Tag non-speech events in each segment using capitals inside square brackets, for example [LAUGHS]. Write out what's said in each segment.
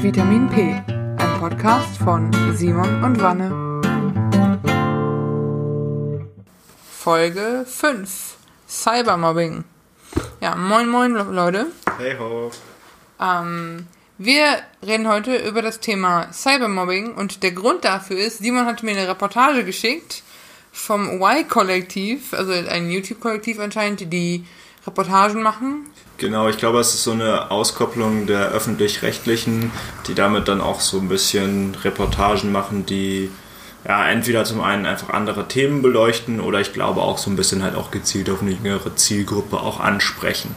Vitamin P, ein Podcast von Simon und Wanne. Folge 5 Cybermobbing. Ja, moin moin Leute. Hey ho. Ähm, wir reden heute über das Thema Cybermobbing und der Grund dafür ist, Simon hat mir eine Reportage geschickt vom Y-Kollektiv, also ein YouTube-Kollektiv anscheinend, die Reportagen machen. Genau, ich glaube, es ist so eine Auskopplung der öffentlich-rechtlichen, die damit dann auch so ein bisschen Reportagen machen, die ja entweder zum einen einfach andere Themen beleuchten oder ich glaube auch so ein bisschen halt auch gezielt auf eine jüngere Zielgruppe auch ansprechen.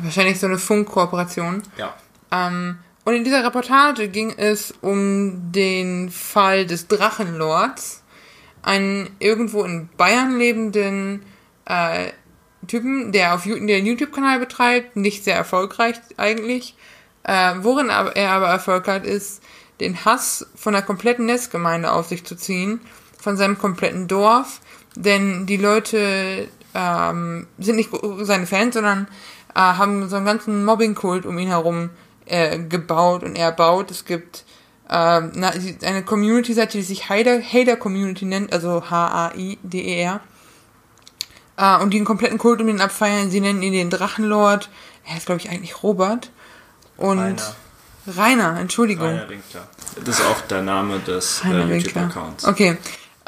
Wahrscheinlich so eine Funkkooperation. Ja. Ähm, und in dieser Reportage ging es um den Fall des Drachenlords, einen irgendwo in Bayern lebenden äh, Typen, der auf der einen YouTube-Kanal betreibt, nicht sehr erfolgreich eigentlich. Äh, worin er aber Erfolg hat, ist, den Hass von der kompletten Netzgemeinde auf sich zu ziehen, von seinem kompletten Dorf, denn die Leute ähm, sind nicht seine Fans, sondern äh, haben so einen ganzen Mobbing-Kult um ihn herum äh, gebaut und er baut. Es gibt äh, eine Community-Seite, die sich Hater, Hater Community nennt, also H-A-I-D-E-R. Äh, und die einen kompletten Kult um ihn abfeiern. Sie nennen ihn den Drachenlord. Er ist, glaube ich, eigentlich Robert. Und Rainer, Rainer Entschuldigung. Rainer Winkler. Das ist auch der Name des äh, YouTube-Accounts. Okay.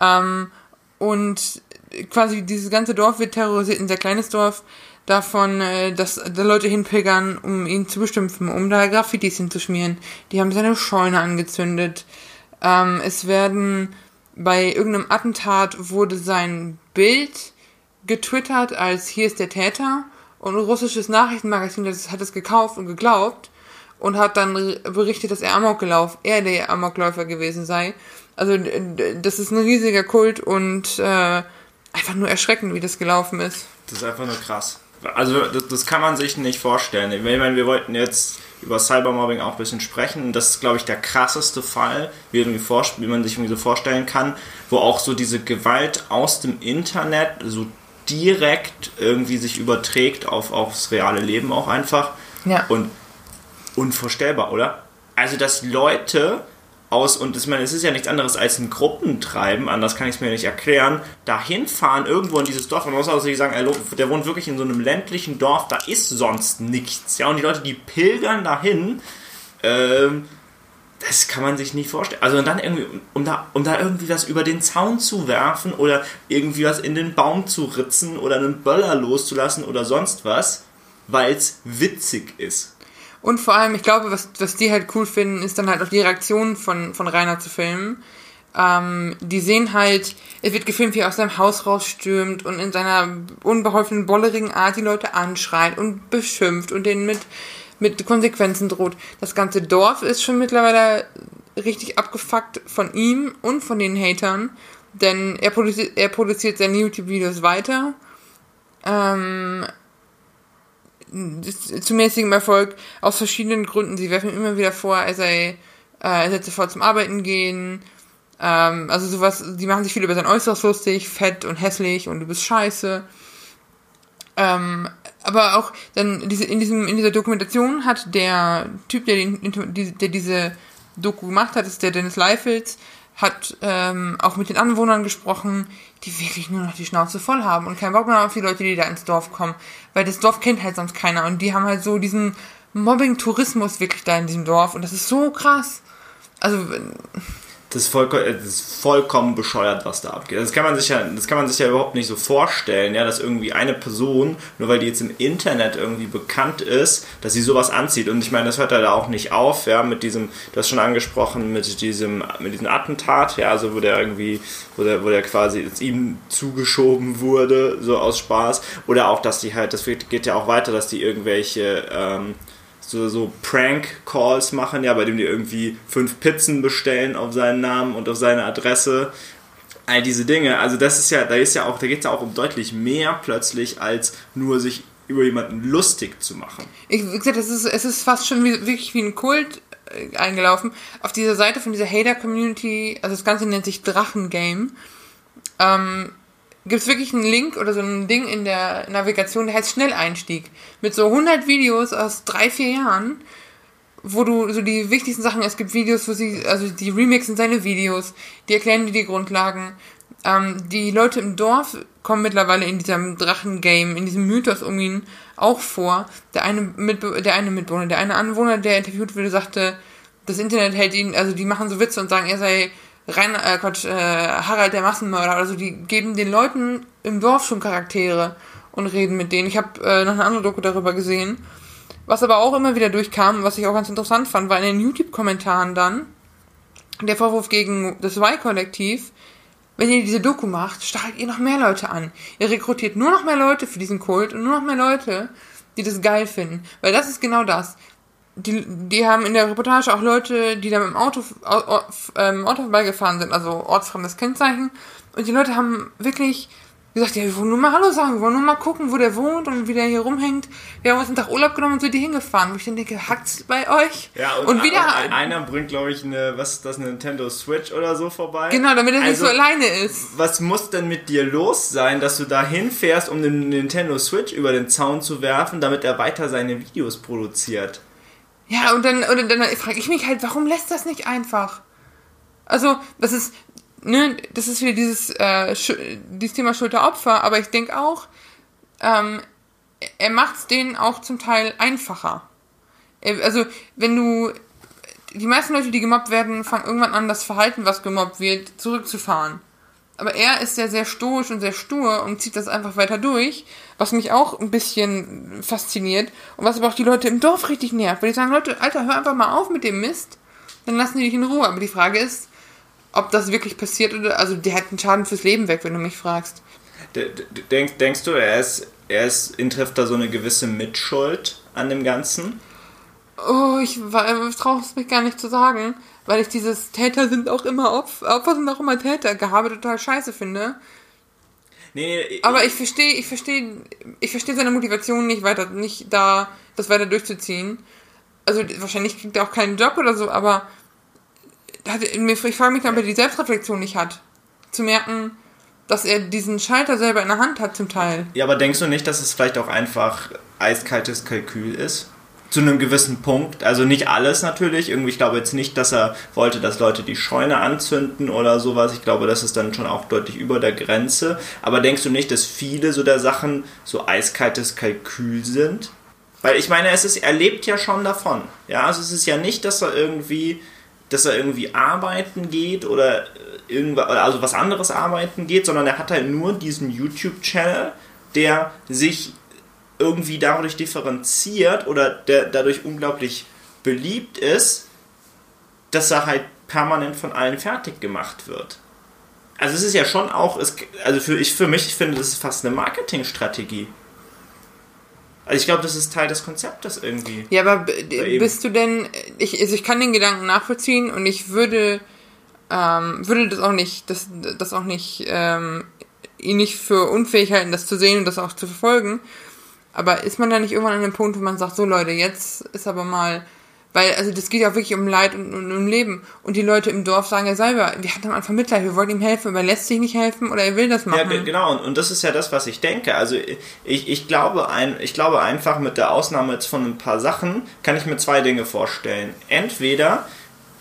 Ähm, und quasi dieses ganze Dorf wird terrorisiert, ein sehr kleines Dorf davon, äh, dass da Leute hinpilgern, um ihn zu beschimpfen, um da Graffitis hinzuschmieren. Die haben seine Scheune angezündet. Ähm, es werden bei irgendeinem Attentat wurde sein Bild getwittert als hier ist der Täter und ein russisches Nachrichtenmagazin das hat es gekauft und geglaubt und hat dann berichtet, dass er Amok gelaufen, er der Amokläufer gewesen sei. Also das ist ein riesiger Kult und äh, einfach nur erschreckend, wie das gelaufen ist. Das ist einfach nur krass. Also das, das kann man sich nicht vorstellen. Ich meine, wir wollten jetzt über Cybermobbing auch ein bisschen sprechen. Das ist, glaube ich, der krasseste Fall, wie, wie man sich irgendwie so vorstellen kann, wo auch so diese Gewalt aus dem Internet so direkt irgendwie sich überträgt auf aufs reale Leben auch einfach. Ja. Und unvorstellbar, oder? Also, dass Leute aus, und ich meine, es ist ja nichts anderes als ein Gruppentreiben, anders kann ich es mir nicht erklären, dahin fahren, irgendwo in dieses Dorf, man muss auch sagen, der wohnt wirklich in so einem ländlichen Dorf, da ist sonst nichts, ja, und die Leute, die pilgern dahin, ähm, das kann man sich nicht vorstellen. Also dann irgendwie, um da, um da irgendwie was über den Zaun zu werfen oder irgendwie was in den Baum zu ritzen oder einen Böller loszulassen oder sonst was, weil es witzig ist. Und vor allem, ich glaube, was, was die halt cool finden, ist dann halt auch die Reaktion von, von Rainer zu filmen. Ähm, die sehen halt, es wird gefilmt, wie er aus seinem Haus rausstürmt und in seiner unbeholfenen, bollerigen Art die Leute anschreit und beschimpft und denen mit mit Konsequenzen droht. Das ganze Dorf ist schon mittlerweile richtig abgefuckt von ihm und von den Hatern, denn er produziert, er produziert seine YouTube-Videos weiter. Ähm, zu mäßigem Erfolg aus verschiedenen Gründen. Sie werfen immer wieder vor, er sei, äh, er sollte sofort zum Arbeiten gehen. Ähm, also sowas, die machen sich viel über sein Äußeres lustig, fett und hässlich und du bist scheiße. Ähm, aber auch dann diese, in, diesem, in dieser Dokumentation hat der Typ, der, den, der diese Doku gemacht hat, ist der Dennis Leifels, hat ähm, auch mit den Anwohnern gesprochen, die wirklich nur noch die Schnauze voll haben und keinen Bock mehr auf die Leute, die da ins Dorf kommen. Weil das Dorf kennt halt sonst keiner und die haben halt so diesen Mobbing-Tourismus wirklich da in diesem Dorf und das ist so krass. Also das ist, voll, das ist vollkommen bescheuert, was da abgeht. Das kann man sich ja, das kann man sich ja überhaupt nicht so vorstellen, ja, dass irgendwie eine Person, nur weil die jetzt im Internet irgendwie bekannt ist, dass sie sowas anzieht. Und ich meine, das hört ja da auch nicht auf, ja, mit diesem, du hast schon angesprochen, mit diesem, mit diesem Attentat, ja, also wo der irgendwie, wo der, wo der quasi ihm zugeschoben wurde, so aus Spaß. Oder auch, dass die halt, das geht ja auch weiter, dass die irgendwelche, ähm, so, so Prank-Calls machen, ja, bei dem die irgendwie fünf Pizzen bestellen auf seinen Namen und auf seine Adresse. All diese Dinge. Also das ist ja, da ist ja auch, da geht es ja auch um deutlich mehr plötzlich, als nur sich über jemanden lustig zu machen. Ich, wie gesagt, es ist, es ist fast schon wie, wirklich wie ein Kult äh, eingelaufen. Auf dieser Seite von dieser Hater-Community, also das Ganze nennt sich Drachengame. Ähm, gibt es wirklich einen Link oder so ein Ding in der Navigation, der heißt Schnelleinstieg. Mit so 100 Videos aus drei, vier Jahren, wo du so die wichtigsten Sachen, es gibt Videos, wo sie, also die remixen seine Videos, die erklären dir die Grundlagen. Ähm, die Leute im Dorf kommen mittlerweile in diesem Drachengame, in diesem Mythos um ihn auch vor. Der eine, Mitbe der eine Mitbewohner, der eine Anwohner, der interviewt wurde, sagte, das Internet hält ihn, also die machen so Witze und sagen, er sei rein, äh, Quatsch, äh, Harald der Massenmörder. Also die geben den Leuten im Dorf schon Charaktere und reden mit denen. Ich habe äh, noch eine andere Doku darüber gesehen. Was aber auch immer wieder durchkam, was ich auch ganz interessant fand, war in den YouTube-Kommentaren dann der Vorwurf gegen das Y-Kollektiv, wenn ihr diese Doku macht, stachelt ihr noch mehr Leute an. Ihr rekrutiert nur noch mehr Leute für diesen Kult und nur noch mehr Leute, die das geil finden. Weil das ist genau das. Die, die haben in der Reportage auch Leute, die da mit dem Auto, ähm, Auto vorbeigefahren sind, also ortsfremdes Kennzeichen. Und die Leute haben wirklich gesagt, ja, wir wollen nur mal Hallo sagen, wir wollen nur mal gucken, wo der wohnt und wie der hier rumhängt. Wir haben uns einen Tag Urlaub genommen und sind die hingefahren. Wo ich dann denke, hackt's bei euch? Ja, und, und wieder. Und einer bringt, glaube ich, eine, was ist das, eine Nintendo Switch oder so vorbei. Genau, damit er also, nicht so alleine ist. Was muss denn mit dir los sein, dass du da hinfährst, um den Nintendo Switch über den Zaun zu werfen, damit er weiter seine Videos produziert? Ja, und dann, und dann frage ich mich halt, warum lässt das nicht einfach? Also, das ist, ne, das ist wieder dieses, äh, dieses Thema Schulter-Opfer, aber ich denke auch, ähm, er macht es denen auch zum Teil einfacher. Also, wenn du, die meisten Leute, die gemobbt werden, fangen irgendwann an, das Verhalten, was gemobbt wird, zurückzufahren. Aber er ist ja sehr stoisch und sehr stur und zieht das einfach weiter durch, was mich auch ein bisschen fasziniert und was aber auch die Leute im Dorf richtig nervt, weil die sagen, Leute, Alter, hör einfach mal auf mit dem Mist, dann lassen die dich in Ruhe. Aber die Frage ist, ob das wirklich passiert oder, also der hat einen Schaden fürs Leben weg, wenn du mich fragst. Denk, denkst du, er ist, er ist, ihn trifft da so eine gewisse Mitschuld an dem Ganzen? Oh, ich, ich traue es mich gar nicht zu sagen, weil ich dieses Täter sind auch immer Opfer, Opfer sind auch immer Täter, Gehabe total scheiße finde. Nee, nee, aber ich verstehe, ich verstehe, ich verstehe seine Motivation nicht weiter, nicht da, das weiter durchzuziehen. Also wahrscheinlich kriegt er auch keinen Job oder so, aber ich frage mich, ob er die Selbstreflexion nicht hat. Zu merken, dass er diesen Schalter selber in der Hand hat zum Teil. Ja, aber denkst du nicht, dass es vielleicht auch einfach eiskaltes Kalkül ist? Zu einem gewissen Punkt. Also nicht alles natürlich. Irgendwie, ich glaube jetzt nicht, dass er wollte, dass Leute die Scheune anzünden oder sowas. Ich glaube, das ist dann schon auch deutlich über der Grenze. Aber denkst du nicht, dass viele so der Sachen so eiskaltes Kalkül sind? Weil ich meine, es ist, er lebt ja schon davon. Ja, also es ist ja nicht, dass er irgendwie dass er irgendwie arbeiten geht oder irgendwas, also was anderes arbeiten geht, sondern er hat halt nur diesen YouTube-Channel, der sich irgendwie dadurch differenziert oder der dadurch unglaublich beliebt ist, dass er halt permanent von allen fertig gemacht wird. Also es ist ja schon auch, es, also für, ich, für mich, ich finde, das ist fast eine Marketingstrategie. Also ich glaube, das ist Teil des Konzeptes irgendwie. Ja, aber bist du denn, ich, also ich kann den Gedanken nachvollziehen und ich würde, ähm, würde das auch nicht, das, das auch nicht, ähm, ihn nicht für unfähig halten, das zu sehen und das auch zu verfolgen. Aber ist man da nicht irgendwann an dem Punkt, wo man sagt, so Leute, jetzt ist aber mal weil, also das geht ja wirklich um Leid und, und, um Leben. Und die Leute im Dorf sagen ja selber, wir hatten am Anfang Mitleid, wir wollten ihm helfen, aber er lässt sich nicht helfen oder er will das machen. Ja, genau, und, und das ist ja das, was ich denke. Also ich, ich, glaube ein, ich glaube einfach mit der Ausnahme jetzt von ein paar Sachen, kann ich mir zwei Dinge vorstellen. Entweder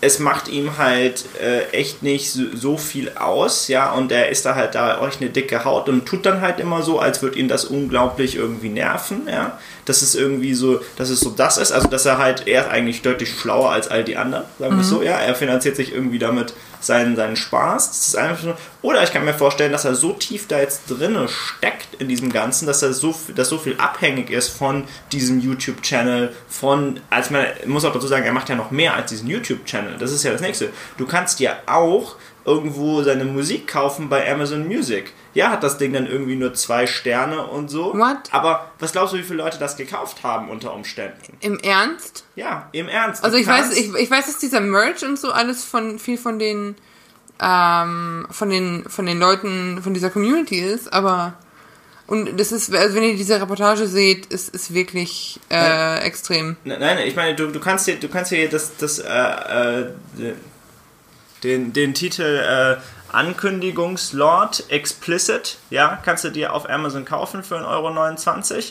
es macht ihm halt äh, echt nicht so, so, viel aus, ja, und er ist da halt da euch eine dicke Haut und tut dann halt immer so, als würde ihn das unglaublich irgendwie nerven, ja dass es irgendwie so, dass es so das ist, also dass er halt, er ist eigentlich deutlich schlauer als all die anderen, sagen wir mhm. so, ja, er finanziert sich irgendwie damit seinen, seinen Spaß, das ist einfach so, oder ich kann mir vorstellen, dass er so tief da jetzt drinne steckt in diesem Ganzen, dass er so, dass so viel abhängig ist von diesem YouTube-Channel, von, als man muss auch dazu sagen, er macht ja noch mehr als diesen YouTube-Channel, das ist ja das nächste. Du kannst dir auch irgendwo seine Musik kaufen bei Amazon Music. Ja, hat das Ding dann irgendwie nur zwei Sterne und so. What? Aber was glaubst du, wie viele Leute das gekauft haben unter Umständen? Im Ernst? Ja, im Ernst. Also ich weiß, ich, ich weiß, dass dieser Merch und so alles von viel von den ähm, von den von den Leuten von dieser Community ist, aber und das ist, also wenn ihr diese Reportage seht, ist ist wirklich äh, nein, extrem. Nein, ich meine, du, du kannst dir, du kannst dir das, das äh, äh, den, den Titel äh, Ankündigungslord Explicit, ja, kannst du dir auf Amazon kaufen für 1,29 Euro.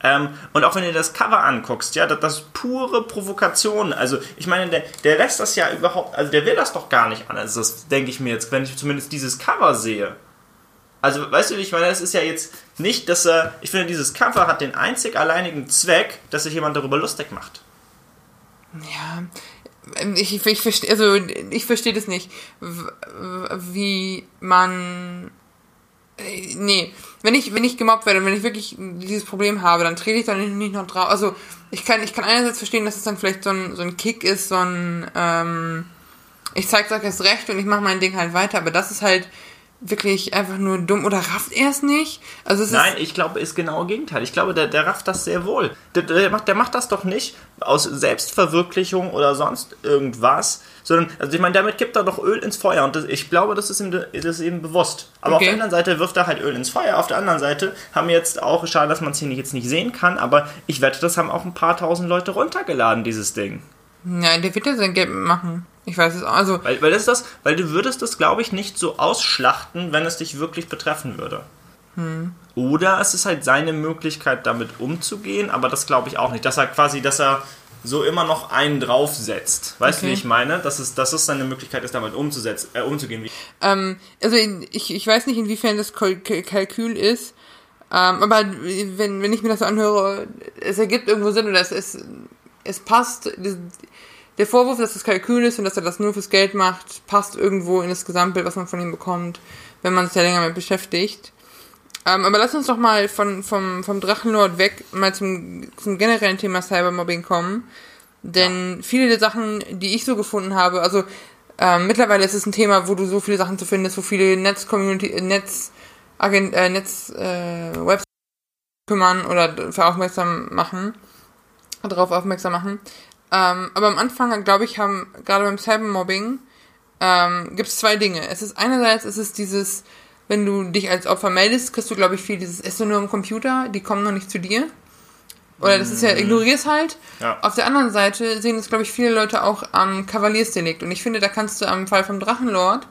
Ähm, und auch wenn du das Cover anguckst, ja, das, das ist pure Provokation. Also, ich meine, der, der lässt das ja überhaupt, also der will das doch gar nicht an. Also, das denke ich mir jetzt, wenn ich zumindest dieses Cover sehe. Also, weißt du, ich meine, es ist ja jetzt nicht, dass er, ich finde, dieses Cover hat den einzig alleinigen Zweck, dass sich jemand darüber lustig macht. Ja, ich, ich, verstehe, also ich verstehe das nicht, wie man nee, wenn ich, wenn ich gemobbt werde wenn ich wirklich dieses Problem habe, dann trete ich dann nicht noch drauf. Also ich kann, ich kann einerseits verstehen, dass es dann vielleicht so ein, so ein Kick ist, so ein, ähm, ich zeig sag jetzt recht und ich mache mein Ding halt weiter, aber das ist halt wirklich einfach nur dumm oder rafft er es nicht? Also es Nein, ich glaube, ist genau das Gegenteil. Ich glaube, der, der rafft das sehr wohl. Der, der, macht, der macht das doch nicht aus Selbstverwirklichung oder sonst irgendwas, sondern, also ich meine, damit gibt er doch Öl ins Feuer und das, ich glaube, das ist ihm, das ist ihm bewusst. Aber okay. auf der anderen Seite wirft er halt Öl ins Feuer. Auf der anderen Seite haben jetzt auch, schade, dass man es hier jetzt nicht sehen kann, aber ich wette, das haben auch ein paar tausend Leute runtergeladen, dieses Ding. Nein, der wird ja sein Geld machen. Ich weiß es auch. Also weil, weil, das das, weil du würdest das, glaube ich, nicht so ausschlachten, wenn es dich wirklich betreffen würde. Hm. Oder es ist halt seine Möglichkeit, damit umzugehen, aber das glaube ich auch nicht. Dass er quasi, dass er so immer noch einen draufsetzt. Weißt okay. du, wie ich meine? Dass es, dass es seine Möglichkeit ist, damit umzusetzen, äh, umzugehen. Ähm, also ich, ich weiß nicht, inwiefern das Kalkül ist, ähm, aber wenn, wenn ich mir das so anhöre, es ergibt irgendwo Sinn oder es, es, es passt der Vorwurf, dass das Kalkül ist und dass er das nur fürs Geld macht, passt irgendwo in das Gesamtbild, was man von ihm bekommt, wenn man sich ja länger mit beschäftigt. Ähm, aber lass uns doch mal von, vom, vom Drachenlord weg mal zum, zum generellen Thema Cybermobbing kommen. Denn ja. viele der Sachen, die ich so gefunden habe, also ähm, mittlerweile ist es ein Thema, wo du so viele Sachen zu finden, so viele Netz-Community, Netz, Agent, äh, Netz, äh, Websites kümmern oder für aufmerksam machen, darauf aufmerksam machen. Ähm, aber am Anfang, glaube ich, haben gerade beim Cybermobbing ähm, gibt es zwei Dinge. Es ist einerseits ist es dieses, wenn du dich als Opfer meldest, kriegst du, glaube ich, viel dieses, ist du nur im Computer, die kommen noch nicht zu dir. Oder das ist ja, mhm. ignorier's halt. Ja. Auf der anderen Seite sehen es, glaube ich, viele Leute auch am Kavaliersdelikt. Und ich finde, da kannst du am Fall vom Drachenlord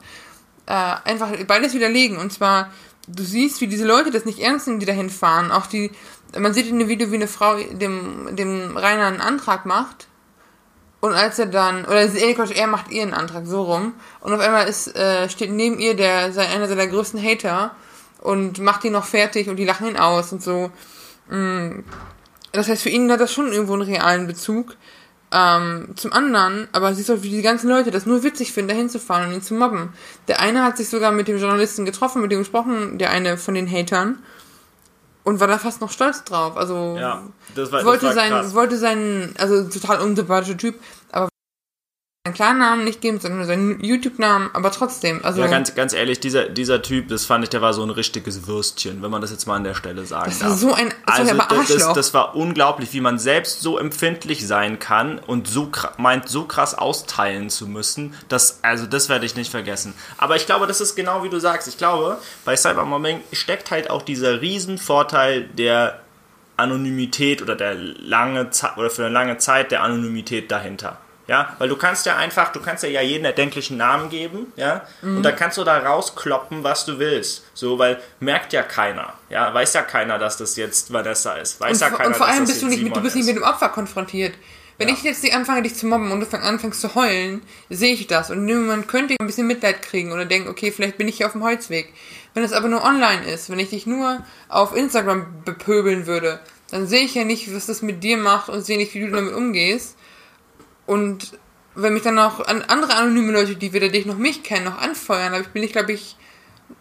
äh, einfach beides widerlegen. Und zwar, du siehst, wie diese Leute das nicht ernst nehmen, die dahin fahren. Auch die, man sieht in dem Video, wie eine Frau dem, dem Rainer einen Antrag macht und als er dann, oder er macht ihren Antrag so rum. Und auf einmal ist, äh, steht neben ihr der, einer seiner größten Hater und macht ihn noch fertig und die lachen ihn aus und so. Mm. Das heißt, für ihn hat das schon irgendwo einen realen Bezug. Ähm, zum anderen, aber siehst du, wie die ganzen Leute das nur witzig finden, da hinzufahren und ihn zu mobben. Der eine hat sich sogar mit dem Journalisten getroffen, mit dem gesprochen, der eine von den Hatern und war da fast noch stolz drauf. Also ja, das war, wollte das war sein, wollte seinen, also total unsympathischer Typ, seinen Klarnamen nicht geben, sondern nur seinen YouTube-Namen, aber trotzdem. Also ja, ganz, ganz ehrlich, dieser, dieser Typ, das fand ich, der war so ein richtiges Würstchen, wenn man das jetzt mal an der Stelle sagen das darf. War so ein, das also, war das, das, das, war unglaublich, wie man selbst so empfindlich sein kann und so meint, so krass austeilen zu müssen. Das, also, das werde ich nicht vergessen. Aber ich glaube, das ist genau wie du sagst. Ich glaube, bei Cybermobbing steckt halt auch dieser Riesenvorteil der Anonymität oder der lange Zeit oder für eine lange Zeit der Anonymität dahinter. Ja, weil du kannst ja einfach, du kannst ja jeden erdenklichen Namen geben, ja, mhm. und dann kannst du da rauskloppen, was du willst. So, weil merkt ja keiner, ja, weiß ja keiner, dass das jetzt Vanessa ist. Weiß und ja keiner, und vor allem bist du nicht, mit, du bist nicht mit dem Opfer konfrontiert. Wenn ja. ich jetzt anfange, dich zu mobben und du anfängst zu heulen, sehe ich das. Und man könnte ein bisschen Mitleid kriegen oder denken, okay, vielleicht bin ich hier auf dem Holzweg. Wenn es aber nur online ist, wenn ich dich nur auf Instagram bepöbeln würde, dann sehe ich ja nicht, was das mit dir macht und sehe nicht, wie du damit umgehst. Und wenn mich dann noch andere anonyme Leute, die weder dich noch mich kennen, noch anfeuern, dann bin ich, glaube ich,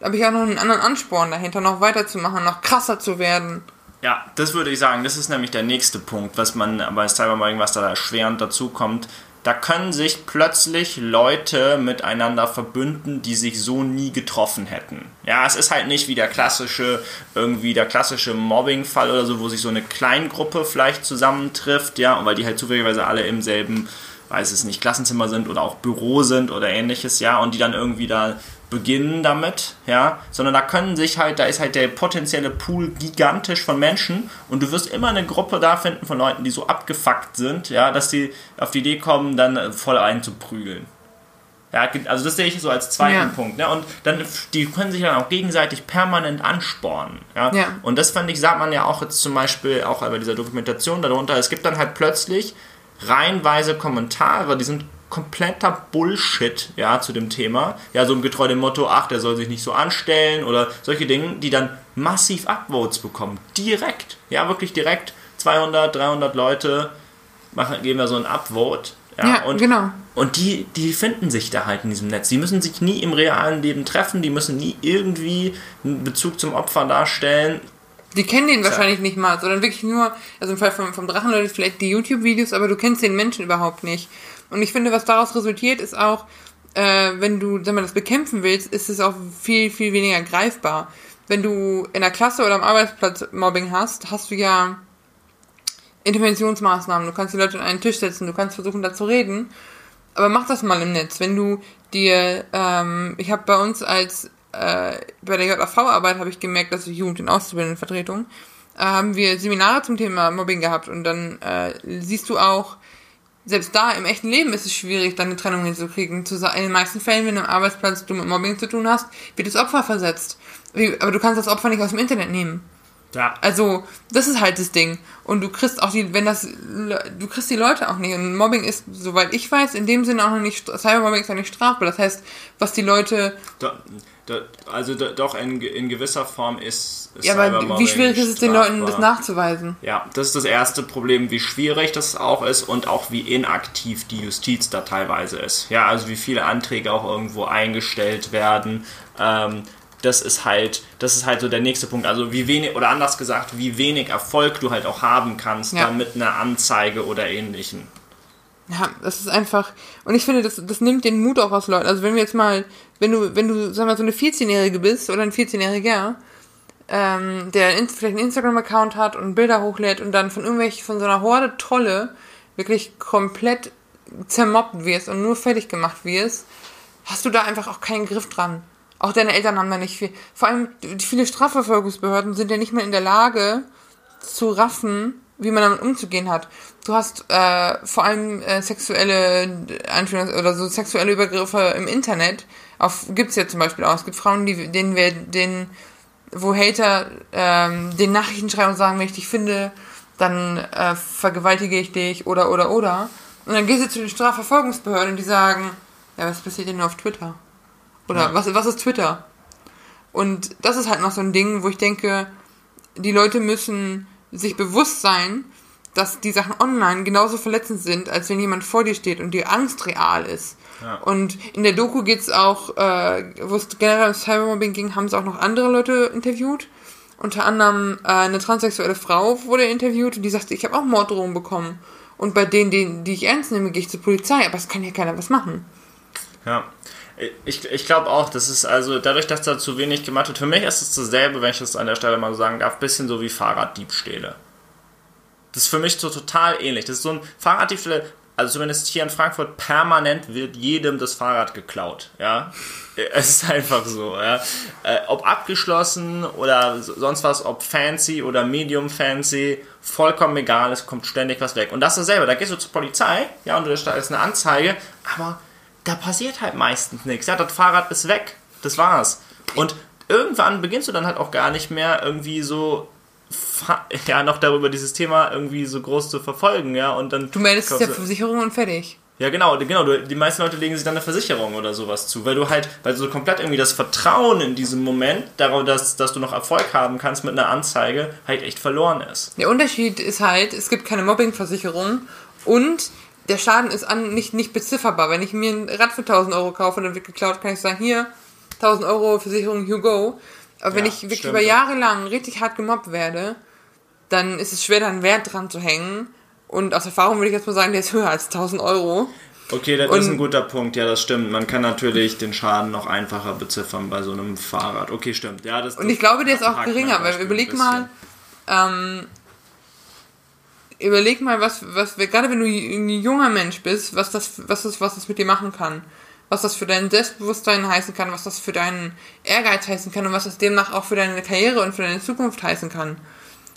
habe ich auch noch einen anderen Ansporn dahinter, noch weiterzumachen, noch krasser zu werden. Ja, das würde ich sagen, das ist nämlich der nächste Punkt, was man bei Cybermobbing, was da erschwerend dazu kommt. Da können sich plötzlich Leute miteinander verbünden, die sich so nie getroffen hätten. Ja, es ist halt nicht wie der klassische, irgendwie der klassische Mobbing-Fall oder so, wo sich so eine Kleingruppe vielleicht zusammentrifft, ja, weil die halt zufälligerweise alle im selben, weiß es nicht, Klassenzimmer sind oder auch Büro sind oder ähnliches, ja, und die dann irgendwie da beginnen damit, ja, sondern da können sich halt, da ist halt der potenzielle Pool gigantisch von Menschen und du wirst immer eine Gruppe da finden von Leuten, die so abgefuckt sind, ja, dass die auf die Idee kommen, dann voll einzuprügeln. Ja, also das sehe ich so als zweiten Ja. Punkt. Ne? Und dann, die können sich dann auch gegenseitig permanent anspornen. Ja? Ja. Und das fand ich, sagt man ja auch jetzt zum Beispiel auch bei dieser Dokumentation darunter, es gibt dann halt plötzlich reihenweise Kommentare, die sind kompletter Bullshit, ja, zu dem Thema. Ja, so im getreu dem Motto, ach, der soll sich nicht so anstellen oder solche Dinge, die dann massiv Upvotes bekommen. Direkt. Ja, wirklich direkt. 200, 300 Leute machen, geben wir so ein Upvote. Ja, und, genau. Und die, die finden sich da halt in diesem Netz. Die müssen sich nie im realen Leben treffen, die müssen nie irgendwie einen Bezug zum Opfer darstellen. Die kennen den wahrscheinlich nicht mal, sondern wirklich nur, also im Fall vom, vom Drachenleute vielleicht die YouTube-Videos, aber du kennst den Menschen überhaupt nicht. Und ich finde, was daraus resultiert, ist auch, äh, wenn du, sag mal, das bekämpfen willst, ist es auch viel, viel weniger greifbar. Wenn du in der Klasse oder am Arbeitsplatz Mobbing hast, hast du ja Interventionsmaßnahmen. Du kannst die Leute an einen Tisch setzen, du kannst versuchen, da zu reden. Aber mach das mal im Netz. Wenn du dir, ähm, ich habe bei uns als, äh, bei der JAV-Arbeit habe ich gemerkt, dass ich Jugend- und Auszubildendenvertretung, äh, haben wir Seminare zum Thema Mobbing gehabt und dann äh, siehst du auch, selbst da im echten Leben ist es schwierig, dann eine Trennung hinzukriegen. In den meisten Fällen, wenn am Arbeitsplatz du mit Mobbing zu tun hast, wird das Opfer versetzt. Aber du kannst das Opfer nicht aus dem Internet nehmen. Ja. Also, das ist halt das Ding. Und du kriegst auch die, wenn das, du kriegst die Leute auch nicht. Und Mobbing ist, soweit ich weiß, in dem Sinne auch noch nicht, Cybermobbing ist ja nicht strafbar. Das heißt, was die Leute, do, also do, doch in, in gewisser Form ist, ist ja, aber wie schwierig ist es den Leuten, das nachzuweisen? Ja, das ist das erste Problem, wie schwierig das auch ist und auch wie inaktiv die Justiz da teilweise ist. Ja, also wie viele Anträge auch irgendwo eingestellt werden. Ähm, das ist halt, das ist halt so der nächste Punkt. Also wie wenig, oder anders gesagt, wie wenig Erfolg du halt auch haben kannst Ja. dann mit einer Anzeige oder ähnlichem. Ja, das ist einfach, und ich finde, das, das nimmt den Mut auch aus Leuten. Also wenn wir jetzt mal, wenn du, wenn du, sag mal, so eine 14-Jährige bist oder ein 14-Jähriger, ähm, der ein, vielleicht einen Instagram-Account hat und Bilder hochlädt und dann von irgendwelchen, von so einer Horde Trolle wirklich komplett zermobbt wirst und nur fertig gemacht wirst, hast du da einfach auch keinen Griff dran. Auch deine Eltern haben da nicht viel. Vor allem, die- viele Strafverfolgungsbehörden sind ja nicht mehr in der Lage, zu raffen, wie man damit umzugehen hat. Du hast äh, vor allem äh, sexuelle Anführungs oder so sexuelle Übergriffe im Internet. Auf gibt's ja zum Beispiel auch. Es gibt Frauen, die denen wir den, wo Hater ähm, den Nachrichten schreiben und sagen, wenn ich dich finde, dann äh, vergewaltige ich dich oder oder oder. Und dann gehst du zu den Strafverfolgungsbehörden und die sagen, ja, was passiert denn nur auf Twitter? Oder Ja. was, was ist Twitter? Und das ist halt noch so ein Ding, wo ich denke, die Leute müssen sich bewusst sein, dass die Sachen online genauso verletzend sind, als wenn jemand vor dir steht und die Angst real ist. Ja. Und in der Doku geht's auch, äh, wo es generell um Cybermobbing ging, haben sie auch noch andere Leute interviewt. Unter anderem äh, eine transsexuelle Frau wurde interviewt und die sagte, ich habe auch Morddrohungen bekommen. Und bei denen, die, die ich ernst nehme, gehe ich zur Polizei, aber es kann ja keiner was machen. Ja. Ich, ich glaube auch, das ist also dadurch, dass da zu wenig gemacht wird. Für mich ist es dasselbe, wenn ich das an der Stelle mal so sagen darf, bisschen so wie Fahrraddiebstähle. Das ist für mich so total ähnlich. Das ist so ein Fahrraddiebstähle, also zumindest hier in Frankfurt, permanent wird jedem das Fahrrad geklaut. Ja, [LAUGHS] es ist einfach so. Ja? Äh, ob abgeschlossen oder so- sonst was, ob fancy oder medium fancy, vollkommen egal, es kommt ständig was weg. Und das ist dasselbe. Da gehst du zur Polizei, ja, und du ist eine Anzeige, aber da passiert halt meistens nichts. Ja, das Fahrrad ist weg. Das war's. Und irgendwann beginnst du dann halt auch gar nicht mehr irgendwie so ja noch darüber dieses Thema irgendwie so groß zu verfolgen, ja, und dann Du meldest es der Versicherung und fertig. ja, genau, genau. Du, die meisten Leute legen sich dann eine Versicherung oder sowas zu, weil du halt, weil so komplett irgendwie das Vertrauen in diesem Moment, darauf, dass, dass du noch Erfolg haben kannst mit einer Anzeige, halt echt verloren ist. Der Unterschied ist halt, es gibt keine Mobbingversicherung und der Schaden ist an, nicht, nicht bezifferbar. Wenn ich mir ein Rad für 1000 Euro kaufe und dann wird geklaut, kann ich sagen, hier, 1000 Euro Versicherung, you go. Aber wenn Ja, ich wirklich stimmt. über Jahre lang richtig hart gemobbt werde, dann ist es schwer, da einen Wert dran zu hängen. Und aus Erfahrung würde ich jetzt mal sagen, der ist höher als 1000 Euro. Okay, das Und- ist ein guter Punkt, ja, das stimmt. Man kann natürlich den Schaden noch einfacher beziffern bei so einem Fahrrad. Okay, stimmt. Ja, das, Und ich glaube, der ist auch geringer, weil überleg mal, ähm, überleg mal, was, was, gerade wenn du ein junger Mensch bist, was das, was das, was das mit dir machen kann. Was das für dein Selbstbewusstsein heißen kann, was das für deinen Ehrgeiz heißen kann und was das demnach auch für deine Karriere und für deine Zukunft heißen kann.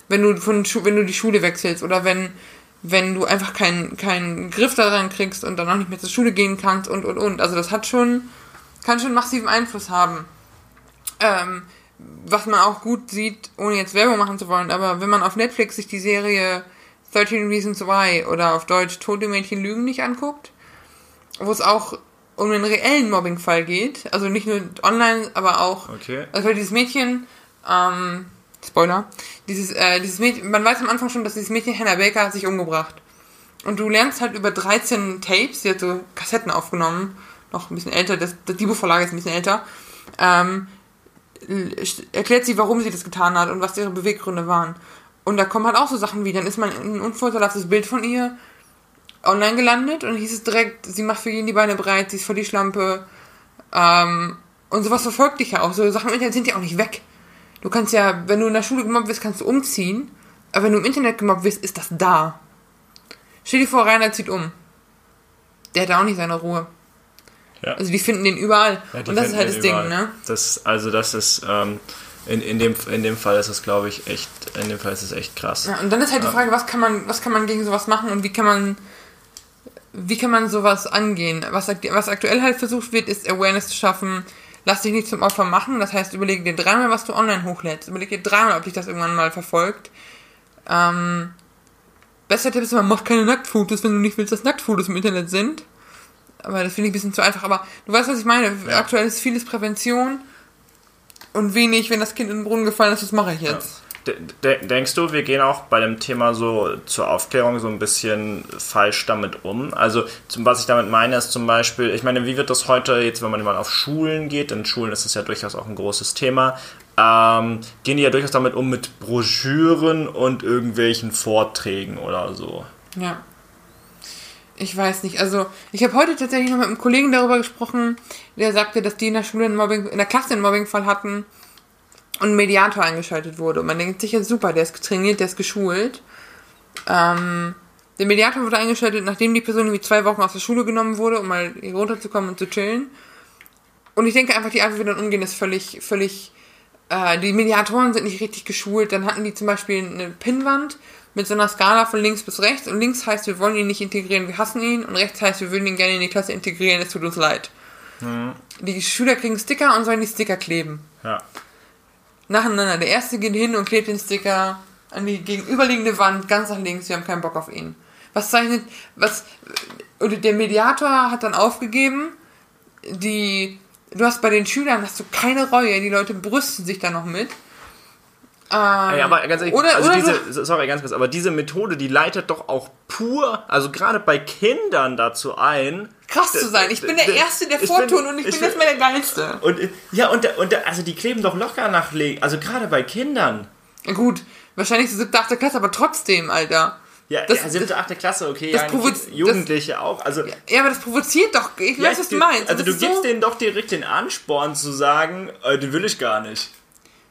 Wenn du von, wenn du die Schule wechselst oder wenn, wenn du einfach keinen keinen Griff daran kriegst und dann auch nicht mehr zur Schule gehen kannst und und und. Also das hat schon, kann schon massiven Einfluss haben. Ähm, was man auch gut sieht, ohne jetzt Werbung machen zu wollen, aber wenn man auf Netflix sich die Serie 13 Reasons Why oder auf Deutsch Tote Mädchen lügen nicht anguckt, wo es auch um einen reellen Mobbingfall geht, also nicht nur online, aber auch, Okay. also dieses Mädchen, ähm, Spoiler, dieses, äh, dieses Mädchen, man weiß am Anfang schon, dass dieses Mädchen Hannah Baker hat sich umgebracht. Und du lernst halt über 13 Tapes, sie hat so Kassetten aufgenommen, noch ein bisschen älter, das, das die Buchvorlage ist ein bisschen älter, ähm, erklärt sie, warum sie das getan hat und was ihre Beweggründe waren. Und da kommen halt auch so Sachen wie, dann ist man ein unvorteilhaftes Bild von ihr online gelandet und hieß es direkt, sie macht für jeden die Beine breit, sie ist voll die Schlampe. Ähm, und sowas verfolgt dich ja auch. So Sachen im Internet sind ja auch nicht weg. Du kannst ja, wenn du in der Schule gemobbt wirst, kannst du umziehen. Aber wenn du im Internet gemobbt wirst, ist das da. Stell dir vor, Rainer zieht um. Der hat auch nicht seine Ruhe. Ja. Also die finden den überall. Ja, und das ist halt das Ding, überall. ne? Das, also das ist, ähm, in, in, dem, in dem Fall ist es, glaube ich, echt, in dem Fall ist es echt krass. Ja, und dann ist halt die Frage, was kann man, was kann man gegen sowas machen und wie kann man, wie kann man sowas angehen? Was, was aktuell halt versucht wird, ist Awareness zu schaffen. Lass dich nicht zum Opfer machen. Das heißt, überlege dir dreimal, was du online hochlädst. Überlege dir dreimal, ob dich das irgendwann mal verfolgt. Ähm, bester Tipp ist immer, mach keine Nacktfotos, wenn du nicht willst, dass Nacktfotos im Internet sind. Aber das finde ich ein bisschen zu einfach. Aber du weißt, was ich meine. Ja. Aktuell ist vieles Prävention und wenig, wenn das Kind in den Brunnen gefallen ist, was mache ich jetzt? De denkst du, wir gehen auch bei dem Thema so zur Aufklärung so ein bisschen falsch damit um? Also, zum, was ich damit meine, ist zum Beispiel, ich meine, wie wird das heute jetzt, wenn man mal auf Schulen geht, in Schulen ist das ja durchaus auch ein großes Thema, ähm, gehen die ja durchaus damit um mit Broschüren und irgendwelchen Vorträgen oder so. Ja. Ich weiß nicht. Also, ich habe heute tatsächlich noch mit einem Kollegen darüber gesprochen, der sagte, dass die in der Schule einen Mobbing, in der Klasse einen Mobbingfall hatten und ein Mediator eingeschaltet wurde. Und man denkt sich ja super, der ist trainiert, der ist geschult. Ähm, der Mediator wurde eingeschaltet, nachdem die Person irgendwie zwei Wochen aus der Schule genommen wurde, um mal hier runterzukommen und zu chillen. Und ich denke einfach, die Art, wie wir dann umgehen, ist völlig, völlig, äh, die Mediatoren sind nicht richtig geschult. Dann hatten die zum Beispiel eine Pinnwand mit so einer Skala von links bis rechts. Und links heißt, wir wollen ihn nicht integrieren, wir hassen ihn. Und rechts heißt, wir würden ihn gerne in die Klasse integrieren, es tut uns leid. Die Schüler kriegen Sticker und sollen die Sticker kleben. Ja. Nacheinander. Der erste geht hin und klebt den Sticker an die gegenüberliegende Wand, ganz nach links, wir haben keinen Bock auf ihn. Was zeichnet, was, oder der Mediator hat dann aufgegeben, die, du hast bei den Schülern, hast du keine Reue, die Leute brüsten sich da noch mit. Ähm, Ey, aber ganz ehrlich, oder, also oder diese, sorry, ganz kurz, aber diese Methode, die leitet doch auch pur, also gerade bei Kindern dazu ein, krass zu sein. Ich bin der Erste, der vortun und ich, ich bin jetzt mal der Geilste. Und ja, und, und also die kleben doch locker nach Le also gerade bei Kindern. Ja, gut, wahrscheinlich so siebte, achte Klasse, aber trotzdem, Alter. Ja, Das- ja siebte, achte Klasse, okay, das ja, Jugendliche auch. Also, Ja, aber das provoziert doch. Ich ja, weiß, was du die- meinst. Also Das du ist gibst so, denen doch direkt den Ansporn zu sagen, äh, den will ich gar nicht.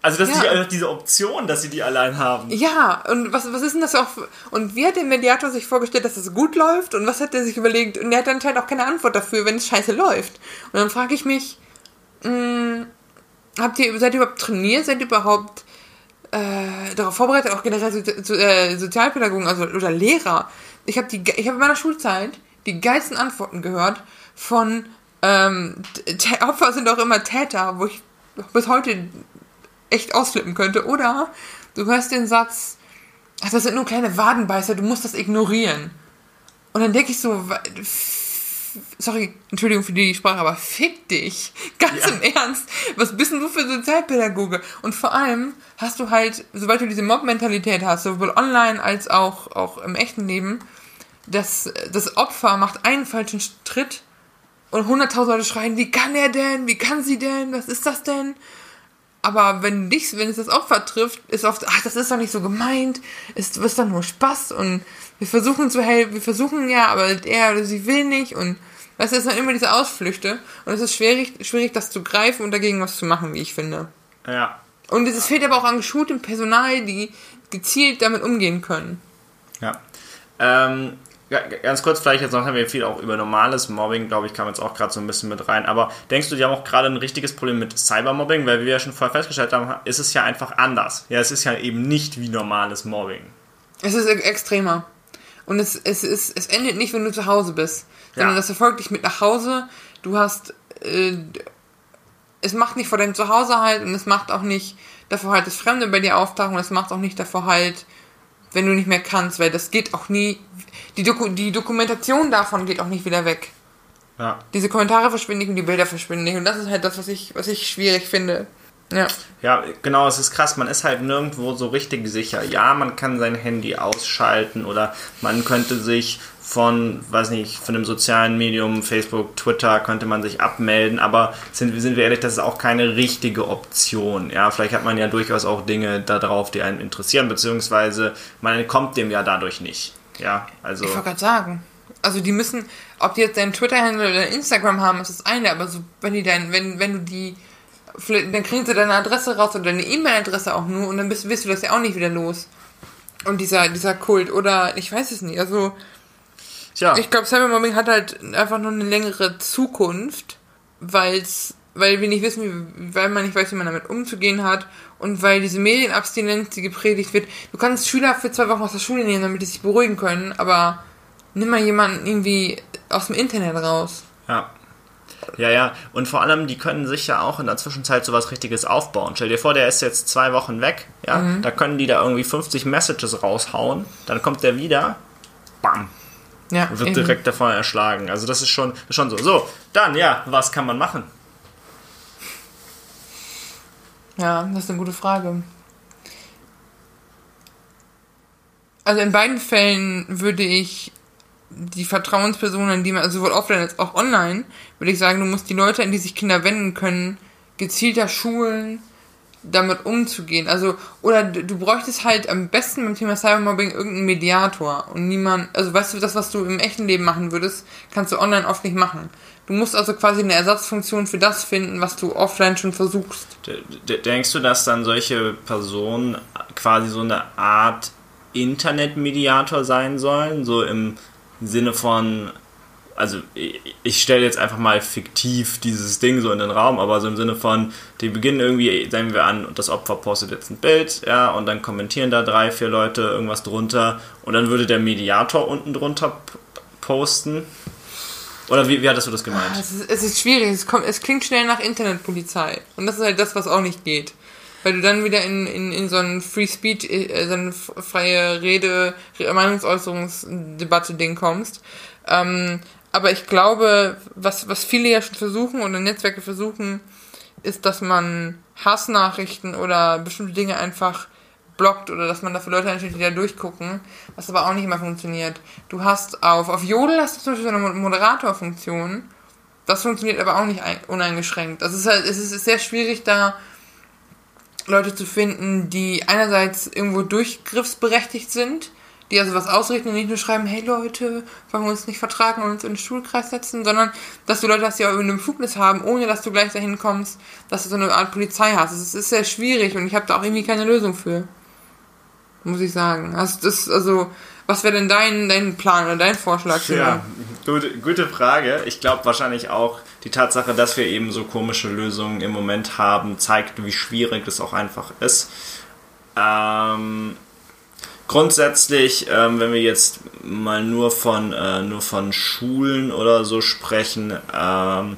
Also das ist Ja. einfach diese Option, dass sie die allein haben. Ja, und was, was ist denn das auch für, Und wie hat der Mediator sich vorgestellt, dass es gut läuft? Und was hat er sich überlegt? Und er hat anscheinend auch keine Antwort dafür, wenn es scheiße läuft. Und dann frage ich mich, mh, habt ihr, seid ihr überhaupt trainiert? Seid ihr überhaupt äh, darauf vorbereitet, auch generell so, so, äh, Sozialpädagogen also, oder Lehrer? Ich habe die, ge- ich habe in meiner Schulzeit die geilsten Antworten gehört von ähm, Opfer sind auch immer Täter, wo ich bis heute echt ausflippen könnte. Oder du hörst den Satz, ach, das sind nur kleine Wadenbeißer, du musst das ignorieren. Und dann denke ich so, sorry, Entschuldigung für die Sprache, aber fick dich. [LAUGHS] Ganz Ja. im Ernst. Was bist denn du für Sozialpädagoge? Und vor allem hast du halt, sobald du diese Mob-Mentalität hast, sowohl online als auch, auch im echten Leben, das, das Opfer macht einen falschen Schritt und hunderttausend Leute schreien, wie kann er denn? Wie kann sie denn? Was ist das denn? Aber wenn dich, wenn es das Opfer trifft, ist oft, ach, das ist doch nicht so gemeint, ist, ist doch nur Spaß und wir versuchen zu helfen, wir versuchen ja, aber er oder sie will nicht und weißt du, es sind immer diese Ausflüchte und es ist schwierig, schwierig, das zu greifen und dagegen was zu machen, wie ich finde. Ja. Und es fehlt aber auch an geschultem Personal, die gezielt damit umgehen können. Ja. Ähm, ganz kurz, vielleicht jetzt noch haben wir viel auch über normales Mobbing, glaube ich, kam jetzt auch gerade so ein bisschen mit rein. Aber denkst du, die haben auch gerade ein richtiges Problem mit Cybermobbing? Weil wie wir ja schon vorher festgestellt haben, ist es ja einfach anders. Ja, es ist ja eben nicht wie normales Mobbing. Es ist e- extremer. Und es, es, ist, es endet nicht, wenn du zu Hause bist, sondern Ja. das verfolgt dich mit nach Hause. Du hast, äh, es macht nicht vor deinem Zuhause halt und es macht auch nicht davor halt, dass Fremde bei dir auftauchen und es macht auch nicht davor halt, wenn du nicht mehr kannst, weil das geht auch nie, die, Doku, die Dokumentation davon geht auch nicht wieder weg. Ja. Diese Kommentare verschwinden nicht und die Bilder verschwinden nicht und das ist halt das, was ich, was ich schwierig finde. Ja. Ja, genau, es ist krass. Man ist halt nirgendwo so richtig sicher. Ja, man kann sein Handy ausschalten oder man könnte sich von, weiß nicht, von dem sozialen Medium, Facebook, Twitter, könnte man sich abmelden, aber sind, sind wir ehrlich, das ist auch keine richtige Option. Ja, vielleicht hat man ja durchaus auch Dinge da drauf, die einen interessieren, beziehungsweise man entkommt dem ja dadurch nicht. Ja, also. Ich wollte gerade sagen. Also die müssen, ob die jetzt deinen Twitter-Handle oder Instagram haben, ist das eine, aber so, wenn die dein, wenn, wenn du die, dann kriegen sie deine Adresse raus oder deine E-Mail-Adresse auch nur und dann bist, wirst du das ja auch nicht wieder los. Und dieser, dieser Kult, oder ich weiß es nicht, also Tja, ich glaube, Cybermobbing hat halt einfach noch eine längere Zukunft, weil's, weil wir nicht wissen, wie, weil man nicht weiß, wie man damit umzugehen hat und weil diese Medienabstinenz, die gepredigt wird, du kannst Schüler für zwei Wochen aus der Schule nehmen, damit die sich beruhigen können, aber nimm mal jemanden irgendwie aus dem Internet raus. Ja. Ja, ja. Und vor allem, die können sich ja auch in der Zwischenzeit sowas Richtiges aufbauen. Stell dir vor, der ist jetzt zwei Wochen weg, ja. Da können die da irgendwie 50 Messages raushauen. Dann kommt der wieder. Bam. Ja, Und wird eben. direkt davon erschlagen. Also das ist schon, ist schon so. So, dann, ja, was kann man machen? Ja, das ist eine gute Frage. Also in beiden Fällen würde ich die Vertrauenspersonen, die man, also sowohl offline als auch online, würde ich sagen, du musst die Leute, an die sich Kinder wenden können, gezielter schulen, damit umzugehen. Also, oder du, bräuchtest halt am besten beim Thema Cybermobbing irgendeinen Mediator und niemand, also weißt du, das, was du im echten Leben machen würdest, kannst du online oft nicht machen. Du musst also quasi eine Ersatzfunktion für das finden, was du offline schon versuchst. Denkst du, dass dann solche Personen quasi so eine Art Internetmediator sein sollen? So im Sinne von, also ich, stelle jetzt einfach mal fiktiv dieses Ding so in den Raum, aber so im Sinne von, die beginnen irgendwie, sagen wir an, und das Opfer postet jetzt ein Bild, ja, und dann kommentieren da drei, vier Leute irgendwas drunter und dann würde der Mediator unten drunter posten. Oder wie, wie hattest du das gemeint? Es ist, es ist schwierig, es, kommt, es klingt schnell nach Internetpolizei. Und das ist halt das, was auch nicht geht. Weil du dann wieder in, in, in so ein Free Speech, äh, so eine freie Rede, Re- Meinungsäußerungsdebatte-Ding kommst. Ähm, aber ich glaube, was, was viele ja schon versuchen oder Netzwerke versuchen, ist, dass man Hassnachrichten oder bestimmte Dinge einfach blockt oder dass man dafür Leute einstellt, die da durchgucken, was aber auch nicht immer funktioniert. Du hast auf, auf Jodel hast du zum Beispiel so eine Mo- Moderatorfunktion, das funktioniert aber auch nicht ein, uneingeschränkt. Das ist halt, es ist sehr schwierig da Leute zu finden, die einerseits irgendwo durchgriffsberechtigt sind, die also was ausrichten und nicht nur schreiben, hey Leute, wollen wir uns nicht vertragen und uns in den Schulkreis setzen, sondern dass du Leute hast, die auch eine Befugnis haben, ohne dass du gleich dahin kommst, dass du so eine Art Polizei hast. Es ist sehr schwierig und ich habe da auch irgendwie keine Lösung für. Muss ich sagen. Also, das, also, was wäre denn dein, dein Plan oder dein Vorschlag? Ja, gute, gute Frage. Ich glaube wahrscheinlich auch die Tatsache, dass wir eben so komische Lösungen im Moment haben, zeigt, wie schwierig es auch einfach ist. Ähm, grundsätzlich, ähm, wenn wir jetzt mal nur von, äh, nur von Schulen oder so sprechen, ähm,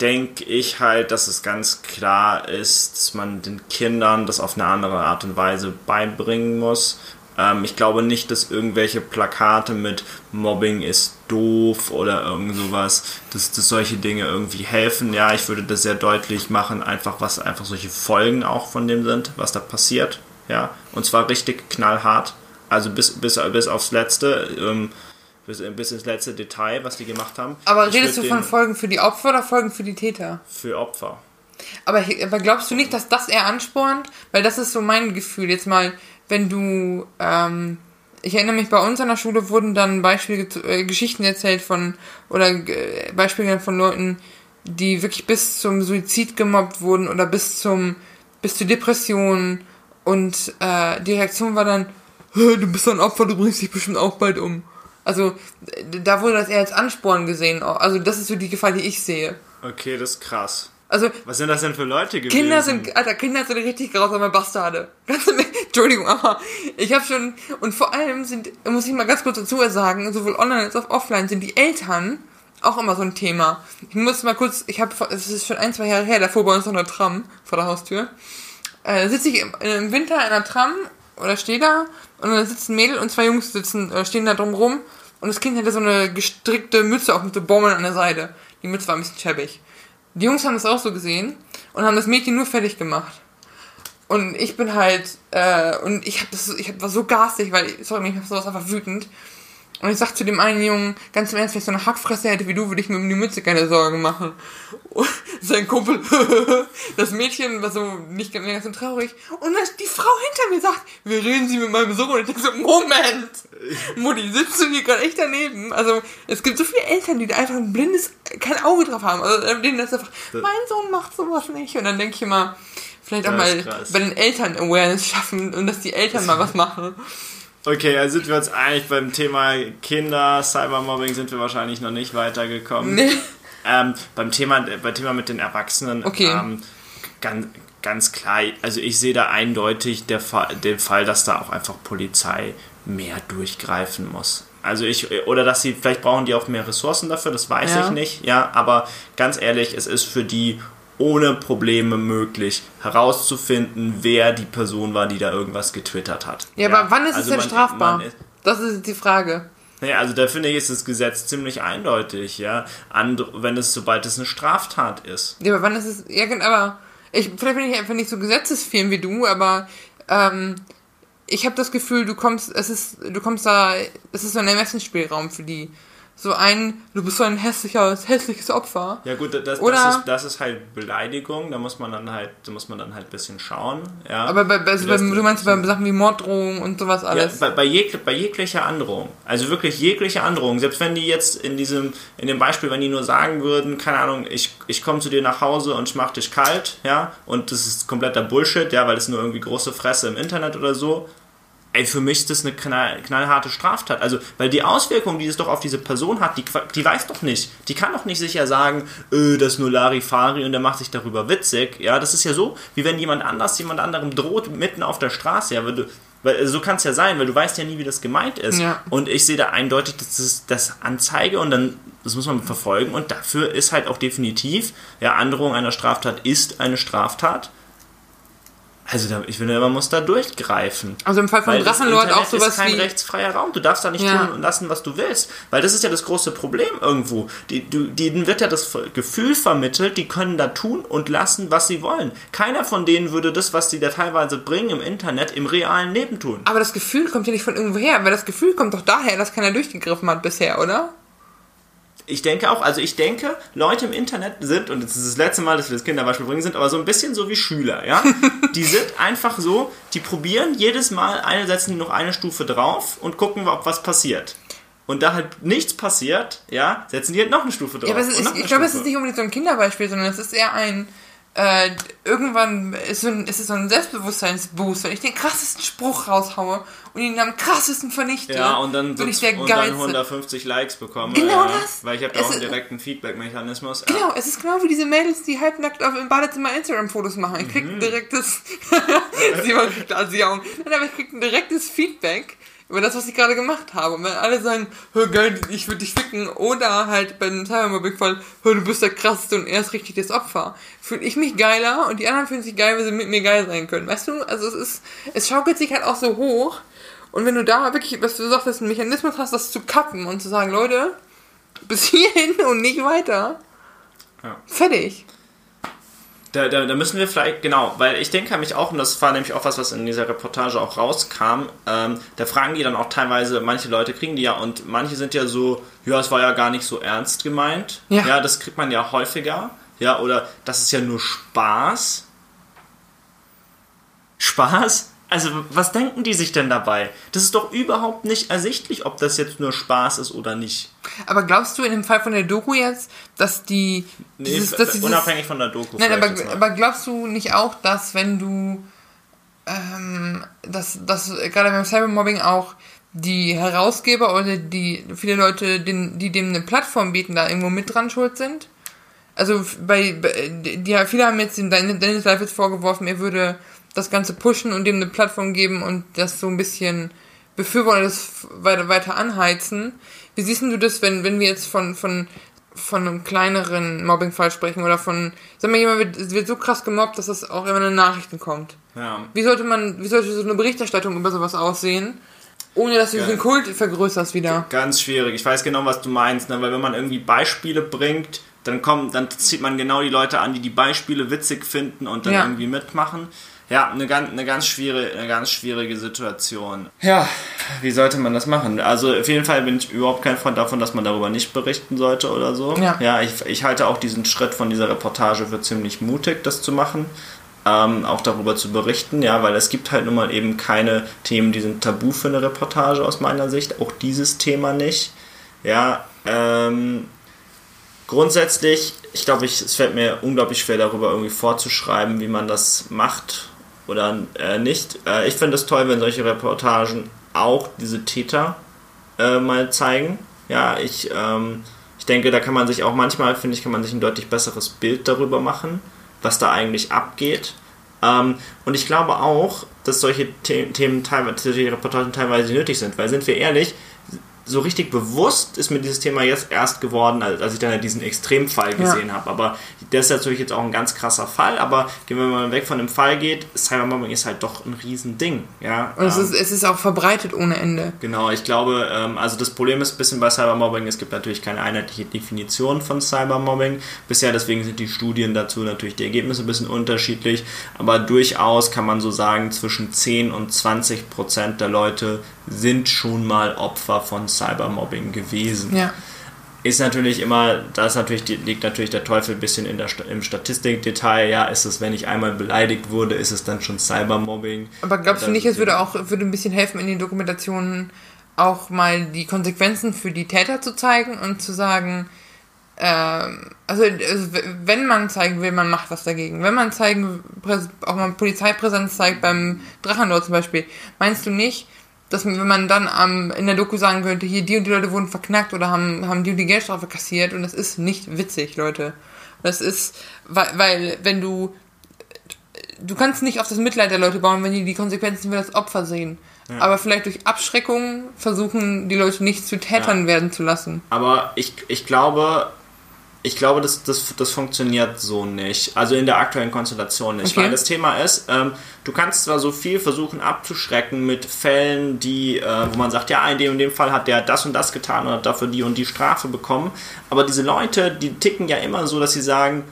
denke ich halt, dass es ganz klar ist, dass man den Kindern das auf eine andere Art und Weise beibringen muss. Ähm, ich glaube nicht, dass irgendwelche Plakate mit Mobbing ist doof oder irgend sowas, dass, dass solche Dinge irgendwie helfen. Ja, ich würde das sehr deutlich machen, einfach was einfach solche Folgen auch von dem sind, was da passiert. Ja, und zwar richtig knallhart. Also bis, bis, bis aufs letzte, ähm, bis, bis ins letzte Detail, was die gemacht haben. Aber Ich redest du von Folgen für die Opfer oder Folgen für die Täter? für Opfer. Aber, aber glaubst du nicht, dass das eher anspornt? Weil das ist so mein Gefühl. Jetzt mal, wenn du, ähm, ich erinnere mich, bei uns an der Schule wurden dann Beispiele, äh, Geschichten erzählt von, oder äh, Beispiele von Leuten, die wirklich bis zum Suizid gemobbt wurden oder bis zum, bis zur Depression und äh, die Reaktion war dann, "Hä, du bist ein Opfer, du bringst dich bestimmt auch bald um. Also da wurde das eher als Ansporn gesehen. Also das ist so die Gefahr, die ich sehe. Okay, das ist krass. Also, Was sind das denn für Leute gewesen? Kinder sind, Alter, Kinder sind richtig grausame Bastarde. [LAUGHS] Ganz im- Entschuldigung, aber ich habe schon, und vor allem sind, muss ich mal ganz kurz dazu sagen, sowohl online als auch offline sind die Eltern auch immer so ein Thema. Ich muss mal kurz, ich habe, es ist schon ein, zwei Jahre her, davor bei uns noch eine Tram vor der Haustür. Äh, sitze ich im, im Winter in einer Tram oder stehe da und dann sitzt ein Mädel und zwei Jungs sitzen, äh, stehen da drum rum und das Kind hatte so eine gestrickte Mütze auch mit so Bommeln an der Seite. Die Mütze war ein bisschen schäbig. Die Jungs haben das auch so gesehen und haben das Mädchen nur fertig gemacht. Und ich bin halt, äh, und ich hab das, ich war so garstig, weil, sorry, ich hab sowas einfach wütend. Und ich sag zu dem einen Jungen, ganz im Ernst, wenn ich so eine Hackfresse hätte wie du, würde ich mir um die Mütze keine Sorgen machen. Und [LAUGHS] sein Kumpel, [LAUGHS] das Mädchen war so nicht ganz, ganz so traurig. Und dann die Frau hinter mir sagt, wir reden Sie mit meinem Sohn. Und ich denke so, Moment, Mutti, sitzt du hier gerade echt daneben? Also, es gibt so viele Eltern, die da einfach ein blindes, kein Auge drauf haben. Also, denen das einfach, mein Sohn macht sowas nicht. Und dann denke ich immer, vielleicht auch mal krass. bei den Eltern Awareness schaffen und dass die Eltern mal was machen. Okay, also sind wir uns eigentlich beim Thema Kinder, Cybermobbing sind wir wahrscheinlich noch nicht weitergekommen. Nee. Ähm, beim Thema, beim Thema mit den Erwachsenen, Okay. ähm, ganz, ganz klar, also ich sehe da eindeutig der Fall, den Fall, dass da auch einfach Polizei mehr durchgreifen muss. Also ich, oder dass sie, vielleicht brauchen die auch mehr Ressourcen dafür, das weiß Ja. ich nicht, ja, aber ganz ehrlich, es ist für die ohne Probleme möglich herauszufinden, wer die Person war, die da irgendwas getwittert hat. Ja, aber wann ist es Also denn man- strafbar? man ist- das ist die Frage. naja, also da finde ich, ist das Gesetz ziemlich eindeutig, ja. And, wenn es, sobald es eine Straftat ist. Ja, aber wann ist es. Ja, aber. Ich, vielleicht bin ich einfach nicht so gesetzesfirm wie du, aber ähm, ich habe das Gefühl, du kommst, es ist, du kommst da, es ist so ein Ermessensspielraum für die. So ein, du bist so ein hässliches, hässliches Opfer. Ja gut, das, Oder- das, ist, das ist halt Beleidigung, da muss man dann halt, da muss man dann halt ein bisschen schauen, ja. Aber bei, also bei, du meinst bei Sachen wie Morddrohungen und sowas Ja, alles. bei, bei, jeg, bei jeglicher Androhung, also wirklich jegliche Androhung, selbst wenn die jetzt in diesem, in dem Beispiel, wenn die nur sagen würden, keine Ahnung, ich, ich komme zu dir nach Hause und ich mach dich kalt, ja, und das ist kompletter Bullshit, ja, weil das nur irgendwie große Fresse im Internet oder so, ey, für mich ist das eine knall, knallharte Straftat. Also, weil die Auswirkungen, die es doch auf diese Person hat, die, die weiß doch nicht. Die kann doch nicht sicher sagen, äh, das ist nur Larifari und der macht sich darüber witzig. Ja, das ist ja so, wie wenn jemand anders jemand anderem droht mitten auf der Straße. Ja, weil du, weil, so kann es ja sein, weil du weißt ja nie, wie das gemeint ist. Ja. Und ich sehe da eindeutig, dass das, das Anzeige und dann, das muss man verfolgen und dafür ist halt auch definitiv, ja, Androhung einer Straftat ist eine Straftat. Also da, ich finde, man muss da durchgreifen. Also im Fall von Drachenlord auch sowas ist kein wie. rechtsfreier Raum. Du darfst da nicht Ja. tun und lassen, was du willst. Weil das ist ja das große Problem irgendwo. Die, du, denen wird ja das Gefühl vermittelt, die können da tun und lassen, was sie wollen. Keiner von denen würde das, was sie da teilweise bringen im Internet, im realen Leben tun. Aber das Gefühl kommt ja nicht von irgendwo her, weil das Gefühl kommt doch daher, dass keiner durchgegriffen hat bisher, oder? Ich denke auch, also ich denke, Leute im Internet sind, und das ist das letzte Mal, dass wir das Kinderbeispiel bringen, sind aber so ein bisschen so wie Schüler, ja? [LAUGHS] Die sind einfach so, die probieren jedes Mal, eine setzen die noch eine Stufe drauf und gucken, ob was passiert. Und da halt nichts passiert, ja, setzen die halt noch eine Stufe drauf. Ja, aber ist, eine ich glaube, es ist nicht unbedingt so ein Kinderbeispiel, sondern es ist eher ein. Äh, irgendwann ist, so ein, ist es so ein Selbstbewusstseinsboost, wenn ich den krassesten Spruch raushaue und ihn am krassesten vernichte. Ja, und dann, bin ich der und dann Geilste. 150 Likes bekomme. Genau ja, das. Weil ich habe da Es auch einen direkten Feedback-Mechanismus. Ja. Genau, es ist genau wie diese Mädels, die halbnackt auf, im Badezimmer Instagram-Fotos machen. Ich Mhm. krieg ein direktes. [LAUGHS] Simon kriegt Asiaum. Nein, aber ich krieg ein direktes Feedback über das, was ich gerade gemacht habe. Und wenn alle sagen, hör geil, ich würde dich ficken, oder halt bei einem Cybermobbing-Fall, hör, du bist der krasseste und er ist richtig das Opfer, fühle ich mich geiler und die anderen fühlen sich geil, weil sie mit mir geil sein können. Weißt du? Also es ist, es schaukelt sich halt auch so hoch. Und wenn du da wirklich, was du sagst, einen Mechanismus hast, das zu kappen und zu sagen, Leute, bis hierhin und nicht weiter. Ja. Fertig. Da, da, da müssen wir vielleicht, genau, weil ich denke mich auch, und das war nämlich auch was, was in dieser Reportage auch rauskam, ähm, da fragen die dann auch teilweise, manche Leute kriegen die ja und manche sind ja so, ja, es war ja gar nicht so ernst gemeint. Ja. das kriegt man ja häufiger. Ja, oder das ist ja nur Spaß. Spaß? Also, was denken die sich denn dabei? Das ist doch überhaupt nicht ersichtlich, ob das jetzt nur Spaß ist oder nicht. Aber glaubst du in dem Fall von der Doku jetzt, dass die. Nee, dieses, dass dieses, unabhängig von der Doku. Nein, aber, aber glaubst du nicht auch, dass wenn du. Ähm, dass, dass gerade beim Cybermobbing auch die Herausgeber oder die viele Leute, den, die dem eine Plattform bieten, da irgendwo mit dran schuld sind? also bei, bei die, viele haben jetzt dem Dennis Leifels vorgeworfen, er würde das Ganze pushen und dem eine Plattform geben und das so ein bisschen befürworten, das weiter, weiter anheizen. Wie siehst du das, wenn, wenn wir jetzt von, von, von einem kleineren Mobbingfall sprechen oder von, sag mal, jemand wird, wird so krass gemobbt, dass das auch immer in den Nachrichten kommt. Ja. Wie sollte man, wie sollte so eine Berichterstattung über sowas aussehen? Ohne dass du ja. den Kult vergrößerst wieder. Ganz schwierig. Ich weiß genau, was du meinst, ne? weil wenn man irgendwie Beispiele bringt, dann kommt, dann zieht man genau die Leute an, die die Beispiele witzig finden und dann ja. irgendwie mitmachen. Ja, eine ganz, eine, ganz schwierige, eine ganz schwierige Situation. Ja, wie sollte man das machen? Also auf jeden Fall bin ich überhaupt kein Freund davon, dass man darüber nicht berichten sollte oder so. Ja, ja ich, ich halte auch diesen Schritt von dieser Reportage für ziemlich mutig, das zu machen. Ähm, auch darüber zu berichten, ja, weil es gibt halt nun mal eben keine Themen, die sind tabu für eine Reportage aus meiner Sicht, auch dieses Thema nicht. Ja, ähm, grundsätzlich, ich glaube, ich, es fällt mir unglaublich schwer, darüber irgendwie vorzuschreiben, wie man das macht oder äh, nicht. Äh, ich finde es toll, wenn solche Reportagen auch diese Täter äh, mal zeigen. Ja, ich, ähm, ich denke, da kann man sich auch manchmal, finde ich, kann man sich ein deutlich besseres Bild darüber machen, was da eigentlich abgeht. Ähm, und ich glaube auch, dass solche Themen teilweise, solche Reportagen teilweise nötig sind, weil sind wir ehrlich, so richtig bewusst ist mir dieses Thema jetzt erst geworden, als ich dann diesen Extremfall gesehen ja. habe. Aber das ist natürlich jetzt auch ein ganz krasser Fall, aber gehen wir mal weg von dem Fall geht, Cybermobbing ist halt doch ein Riesending. Ja? Und es, ähm, ist, es ist auch verbreitet ohne Ende. Genau, ich glaube, ähm, also das Problem ist ein bisschen bei Cybermobbing, es gibt natürlich keine einheitliche Definition von Cybermobbing. Bisher, deswegen sind die Studien dazu natürlich die Ergebnisse ein bisschen unterschiedlich, aber durchaus kann man so sagen, zwischen 10 und 20 Prozent der Leute sind schon mal Opfer von Cybermobbing gewesen. Ja. Ist natürlich immer, da natürlich, liegt natürlich der Teufel ein bisschen in der, im Statistikdetail. Ja, ist es, wenn ich einmal beleidigt wurde, ist es dann schon Cybermobbing? Aber glaubst du nicht, es würde auch würde ein bisschen helfen, in den Dokumentationen auch mal die Konsequenzen für die Täter zu zeigen und zu sagen, ähm, also, also, wenn man zeigen will, man macht was dagegen. Wenn man zeigen, auch mal Polizeipräsenz zeigt beim Drachenlord zum Beispiel, meinst du nicht, dass wenn man dann ähm, in der Doku sagen könnte, hier die und die Leute wurden verknackt oder haben, haben die und die Geldstrafe kassiert und das ist nicht witzig, Leute. Das ist, weil, weil wenn du, du kannst nicht auf das Mitleid der Leute bauen, wenn die die Konsequenzen für das Opfer sehen. Ja. Aber vielleicht durch Abschreckung versuchen die Leute nicht zu Tätern ja. werden zu lassen. Aber ich, ich glaube, ich glaube, das, das, das funktioniert so nicht. Also in der aktuellen Konstellation nicht. Okay. Weil das Thema ist, ähm, du kannst zwar so viel versuchen abzuschrecken mit Fällen, die, äh, wo man sagt, ja, in dem in dem Fall hat der das und das getan und hat dafür die und die Strafe bekommen. Aber diese Leute, die ticken ja immer so, dass sie sagen,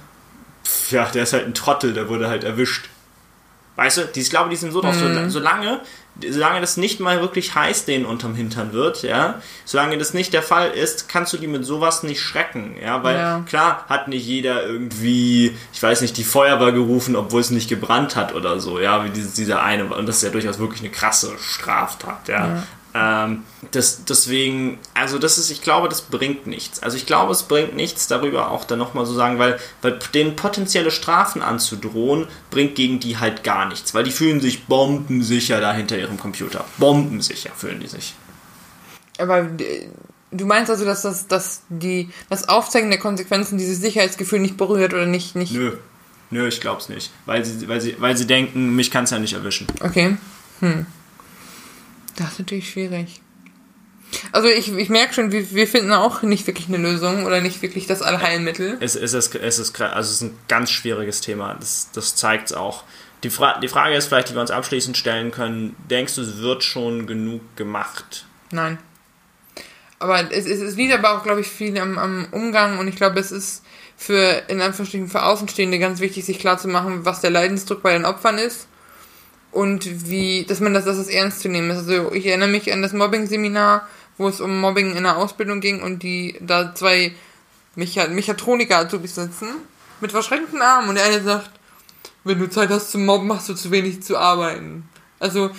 pff, ja, der ist halt ein Trottel, der wurde halt erwischt. Weißt du, ich glaube, die sind so drauf, mhm. solange solange das nicht mal wirklich heiß denen unterm Hintern wird, ja, solange das nicht der Fall ist, kannst du die mit sowas nicht schrecken, ja, weil ja. klar hat nicht jeder irgendwie, ich weiß nicht, die Feuerwehr gerufen, obwohl es nicht gebrannt hat oder so, ja, wie dieser eine, und das ist ja durchaus wirklich eine krasse Straftat, ja. ja. Ähm, das, deswegen, also das ist, ich glaube, das bringt nichts. Also ich glaube, es bringt nichts darüber auch dann nochmal so sagen, weil, weil denen potenzielle Strafen anzudrohen, bringt gegen die halt gar nichts, weil die fühlen sich bombensicher da hinter ihrem Computer. Bombensicher fühlen die sich. Aber äh, du meinst also, dass das, dass die, das Aufzeigen der Konsequenzen dieses Sicherheitsgefühl nicht berührt oder nicht, nicht. Nö. Nö, ich glaub's nicht. Weil sie, weil sie, weil sie denken, mich kann's ja nicht erwischen. Okay. Hm. Das ist natürlich schwierig. Also ich, ich merke schon, wir, wir finden auch nicht wirklich eine Lösung oder nicht wirklich das Allheilmittel. Es, es, ist, es, ist, also es ist ein ganz schwieriges Thema. Das, das zeigt es auch. Die, Fra die Frage ist vielleicht, die wir uns abschließend stellen können, denkst du, es wird schon genug gemacht? Nein. Aber es, es, es liegt aber auch, glaube ich, viel am, am Umgang und ich glaube, es ist für, in Anführungsstrichen, für Außenstehende ganz wichtig, sich klarzumachen, was der Leidensdruck bei den Opfern ist und wie, dass man das, dass das ernst zu nehmen ist. Also ich erinnere mich an das Mobbing-Seminar, wo es um Mobbing in der Ausbildung ging und die da zwei Mecha Mechatroniker zu sitzen mit verschränkten Armen und der eine sagt, wenn du Zeit hast zum Mobben, machst du zu wenig zu arbeiten. Also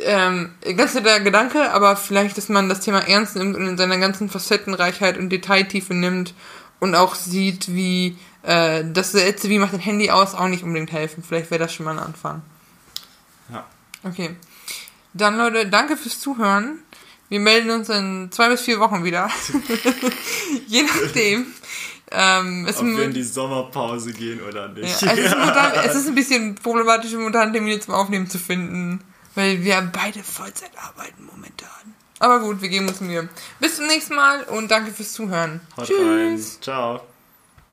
ähm, ganz der Gedanke, aber vielleicht, dass man das Thema ernst nimmt und in seiner ganzen Facettenreichheit und Detailtiefe nimmt und auch sieht, wie äh, das letzte, wie macht ein Handy aus, auch nicht unbedingt helfen. Vielleicht wäre das schon mal ein Anfang. Okay. Dann Leute, danke fürs Zuhören. Wir melden uns in zwei bis vier Wochen wieder. [LAUGHS] Je nachdem. Ähm, Ob wir in die Sommerpause gehen oder nicht. ja, es, ist [LAUGHS] momentan, es ist ein bisschen problematisch, momentan Termine zum Aufnehmen zu finden, weil wir beide Vollzeit arbeiten momentan. Aber gut, wir geben uns Mühe. Bis zum nächsten Mal und danke fürs Zuhören. Haut Tschüss. rein. Ciao.